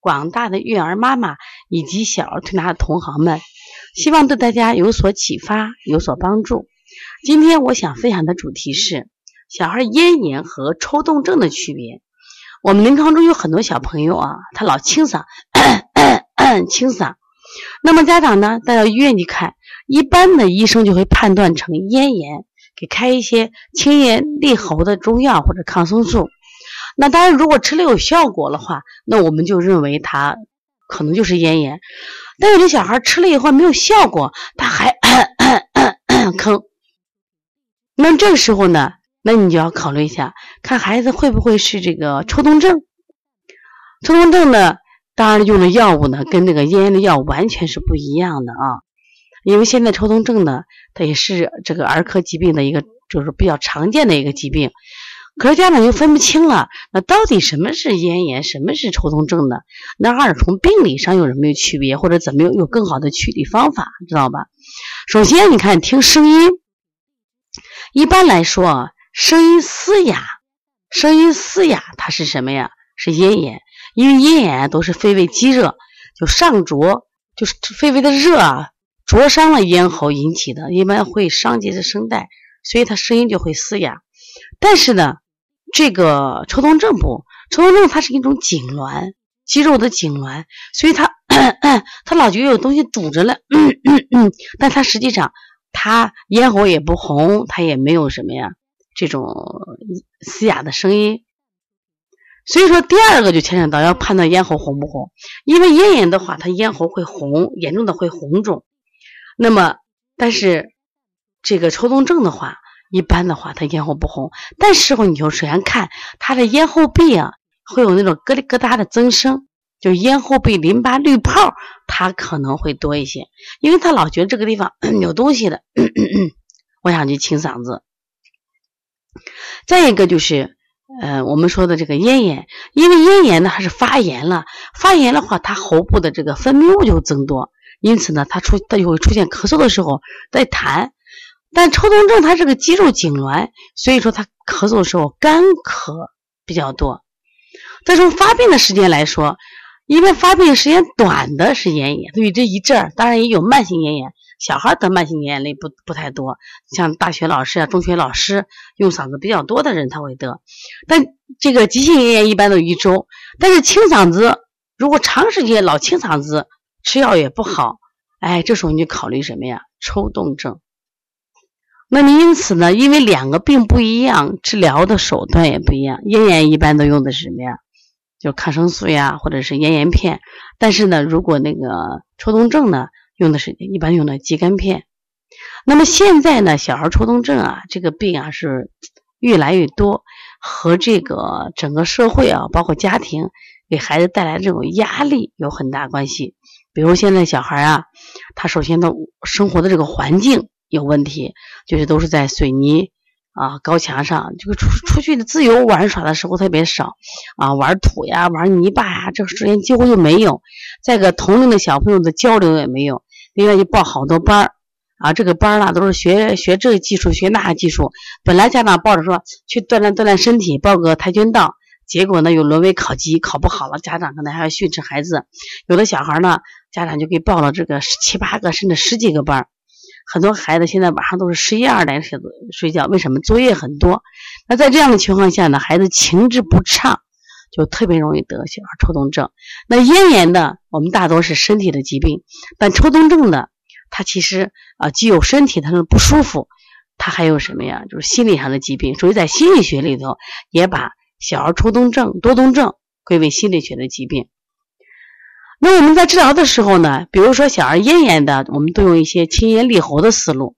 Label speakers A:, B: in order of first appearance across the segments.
A: 广大的育儿妈妈以及小儿推拿的同行们，希望对大家有所启发，有所帮助。今天我想分享的主题是小孩咽炎和抽动症的区别。我们临床中有很多小朋友啊，他老清嗓，清嗓。那么家长呢带到医院去看，一般的医生就会判断成咽炎，给开一些清咽利喉的中药或者抗生素。那当然，如果吃了有效果的话，那我们就认为他可能就是咽炎。但有的小孩吃了以后没有效果，他还吭。那这个时候呢，那你就要考虑一下，看孩子会不会是这个抽动症。抽动症呢，当然用的药物呢，跟那个咽炎的药完全是不一样的啊。因为现在抽动症呢，它也是这个儿科疾病的一个，就是比较常见的一个疾病。可是家长就分不清了，那到底什么是咽炎，什么是抽动症呢？那二从病理上有什么区别，或者怎么有有更好的处理方法，知道吧？首先，你看听声音，一般来说啊，声音嘶哑，声音嘶哑，它是什么呀？是咽炎，因为咽炎都是肺胃积热，就上灼，就是肺胃的热啊，灼伤了咽喉引起的，一般会伤及这声带，所以它声音就会嘶哑。但是呢。这个抽动症不，抽动症它是一种痉挛，肌肉的痉挛，所以他他 老觉得有东西堵着了，但他实际上他咽喉也不红，他也没有什么呀这种嘶哑的声音。所以说第二个就牵扯到要判断咽喉红不红，因为咽炎的话，它咽喉会红，严重的会红肿。那么但是这个抽动症的话。一般的话，他咽喉不红，但时候你就首先看他的咽后壁啊，会有那种咯里咯哒的增生，就咽后壁淋巴滤泡，它可能会多一些，因为他老觉得这个地方 有东西的，我想去清嗓子。再一个就是，呃，我们说的这个咽炎，因为咽炎呢，它是发炎了，发炎的话，它喉部的这个分泌物就增多，因此呢，它出它就会出现咳嗽的时候在痰。但抽动症它是个肌肉痉挛，所以说他咳嗽的时候干咳比较多。再从发病的时间来说，因为发病时间短的是咽炎，所以这一阵儿当然也有慢性咽炎。小孩得慢性咽炎类不不太多，像大学老师啊、中学老师用嗓子比较多的人他会得。但这个急性咽炎一般都一周，但是清嗓子如果长时间老清嗓子，吃药也不好，哎，这时候你就考虑什么呀？抽动症。那么因此呢，因为两个病不一样，治疗的手段也不一样。咽炎一般都用的是什么呀？就抗生素呀，或者是咽炎片。但是呢，如果那个抽动症呢，用的是一般用的肌酐片。那么现在呢，小孩抽动症啊，这个病啊是越来越多，和这个整个社会啊，包括家庭给孩子带来这种压力有很大关系。比如现在小孩啊，他首先的生活的这个环境。有问题，就是都是在水泥啊高墙上，这个出出去的自由玩耍的时候特别少啊，玩土呀，玩泥巴呀，这个时间几乎就没有。再个同龄的小朋友的交流也没有，另外就报好多班儿啊，这个班儿呢都是学学这个技术，学那个技术。本来家长抱着说去锻炼锻炼身体，报个跆拳道，结果呢又沦为考级，考不好了，家长可能还要训斥孩子。有的小孩呢，家长就给报了这个七八个甚至十几个班儿。很多孩子现在晚上都是十一二点睡睡觉，为什么？作业很多。那在这样的情况下呢，孩子情志不畅，就特别容易得小儿抽动症。那咽炎呢，我们大多是身体的疾病，但抽动症的，它其实啊，既有身体它的不舒服，它还有什么呀？就是心理上的疾病。所以在心理学里头，也把小儿抽动症、多动症归为心理学的疾病。那我们在治疗的时候呢，比如说小儿咽炎的，我们都用一些清咽利喉的思路，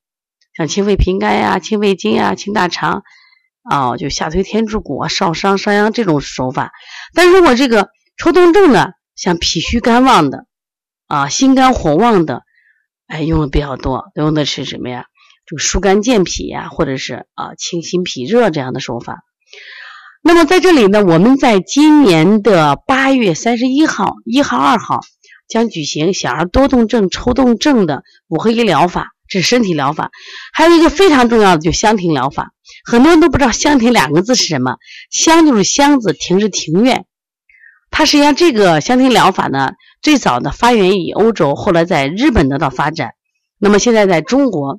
A: 像清肺平肝呀、清胃经呀、清大肠，啊，就下推天柱骨啊、少商商阳这种手法。但如果这个抽动症呢，像脾虚肝旺的，啊，心肝火旺的，哎，用的比较多，用的是什么呀？就疏肝健脾呀，或者是啊清心脾热这样的手法。那么在这里呢，我们在今年的八月三十一号、一号、二号将举行小儿多动症、抽动症的五合一疗法，这是身体疗法。还有一个非常重要的，就香庭疗法。很多人都不知道“香庭”两个字是什么，“香”就是箱子，“庭”是庭院。它实际上这个香庭疗法呢，最早的发源于欧洲，后来在日本得到发展。那么现在在中国。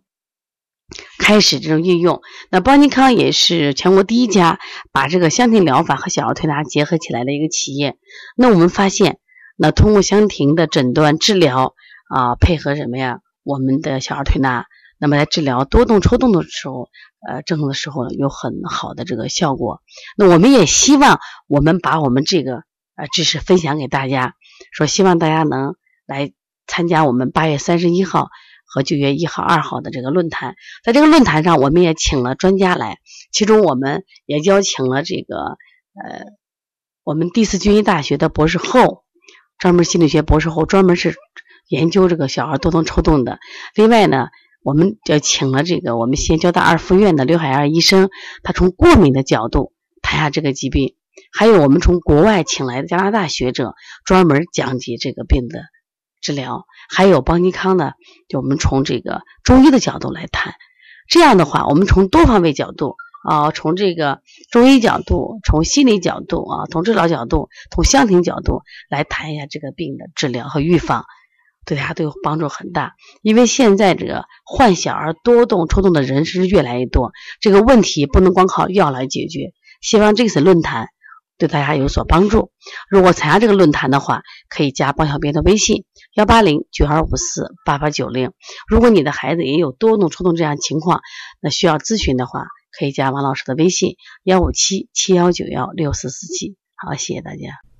A: 开始这种应用，那邦尼康也是全国第一家把这个香庭疗法和小儿推拿结合起来的一个企业。那我们发现，那通过香庭的诊断治疗啊，配合什么呀？我们的小儿推拿，那么在治疗多动抽动的时候，呃，症状的时候，有很好的这个效果。那我们也希望我们把我们这个呃知识分享给大家，说希望大家能来参加我们八月三十一号。和九月一号、二号的这个论坛，在这个论坛上，我们也请了专家来，其中我们也邀请了这个呃，我们第四军医大学的博士后，专门心理学博士后，专门是研究这个小孩多动抽动的。另外呢，我们要请了这个我们西安交大二附院的刘海燕医生，他从过敏的角度谈下这个疾病。还有我们从国外请来的加拿大学者，专门讲解这个病的。治疗还有邦尼康呢，就我们从这个中医的角度来谈，这样的话，我们从多方位角度啊，从这个中医角度，从心理角度啊，从治疗角度，从香庭角度来谈一下这个病的治疗和预防，对大家都有帮助很大。因为现在这个患小儿多动抽动的人是越来越多，这个问题不能光靠药来解决。希望这次论坛。对大家有所帮助。如果参加这个论坛的话，可以加包小编的微信：幺八零九二五四八八九零。如果你的孩子也有多动、抽动这样情况，那需要咨询的话，可以加王老师的微信：幺五七七幺九幺六四四七。好，谢谢大家。